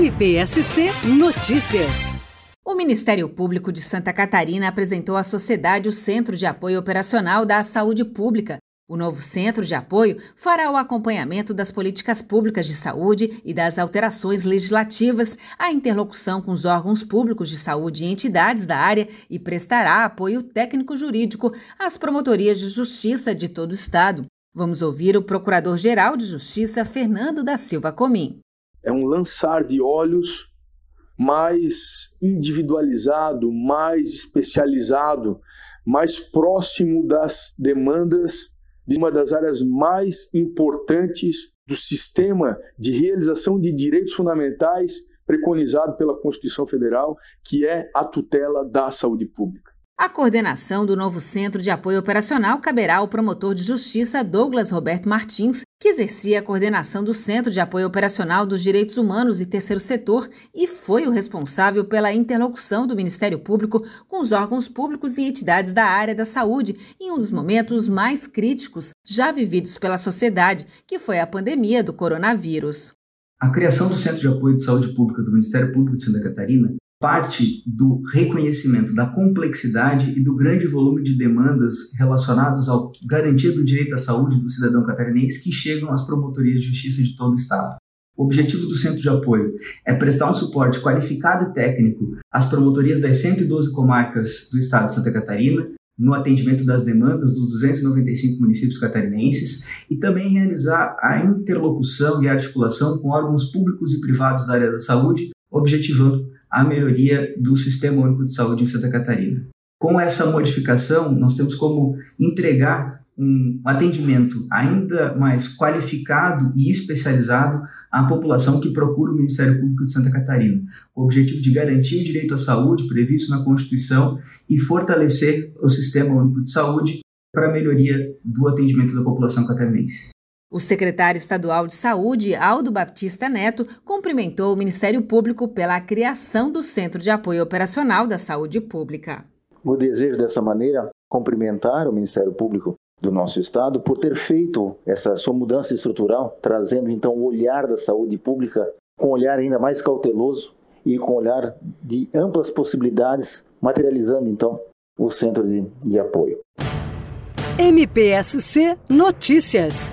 MPSC Notícias. O Ministério Público de Santa Catarina apresentou à sociedade o Centro de Apoio Operacional da Saúde Pública. O novo centro de apoio fará o acompanhamento das políticas públicas de saúde e das alterações legislativas, a interlocução com os órgãos públicos de saúde e entidades da área e prestará apoio técnico-jurídico às promotorias de justiça de todo o Estado. Vamos ouvir o Procurador-Geral de Justiça, Fernando da Silva Comim. É um lançar de olhos mais individualizado, mais especializado, mais próximo das demandas de uma das áreas mais importantes do sistema de realização de direitos fundamentais preconizado pela Constituição Federal, que é a tutela da saúde pública. A coordenação do novo Centro de Apoio Operacional caberá ao promotor de justiça Douglas Roberto Martins, que exercia a coordenação do Centro de Apoio Operacional dos Direitos Humanos e Terceiro Setor e foi o responsável pela interlocução do Ministério Público com os órgãos públicos e entidades da área da saúde em um dos momentos mais críticos já vividos pela sociedade, que foi a pandemia do coronavírus. A criação do Centro de Apoio de Saúde Pública do Ministério Público de Santa Catarina parte do reconhecimento da complexidade e do grande volume de demandas relacionados ao garantia do direito à saúde do cidadão catarinense que chegam às promotorias de justiça de todo o estado. O objetivo do centro de apoio é prestar um suporte qualificado e técnico às promotorias das 112 comarcas do estado de Santa Catarina, no atendimento das demandas dos 295 municípios catarinenses e também realizar a interlocução e articulação com órgãos públicos e privados da área da saúde, objetivando a melhoria do Sistema Único de Saúde em Santa Catarina. Com essa modificação, nós temos como entregar um atendimento ainda mais qualificado e especializado à população que procura o Ministério Público de Santa Catarina, com o objetivo de garantir o direito à saúde previsto na Constituição e fortalecer o Sistema Único de Saúde para a melhoria do atendimento da população catarinense. O secretário estadual de Saúde, Aldo Baptista Neto, cumprimentou o Ministério Público pela criação do Centro de Apoio Operacional da Saúde Pública. O desejo dessa maneira cumprimentar o Ministério Público do nosso estado por ter feito essa sua mudança estrutural, trazendo então o olhar da saúde pública com um olhar ainda mais cauteloso e com um olhar de amplas possibilidades, materializando então o centro de, de apoio. MPSC Notícias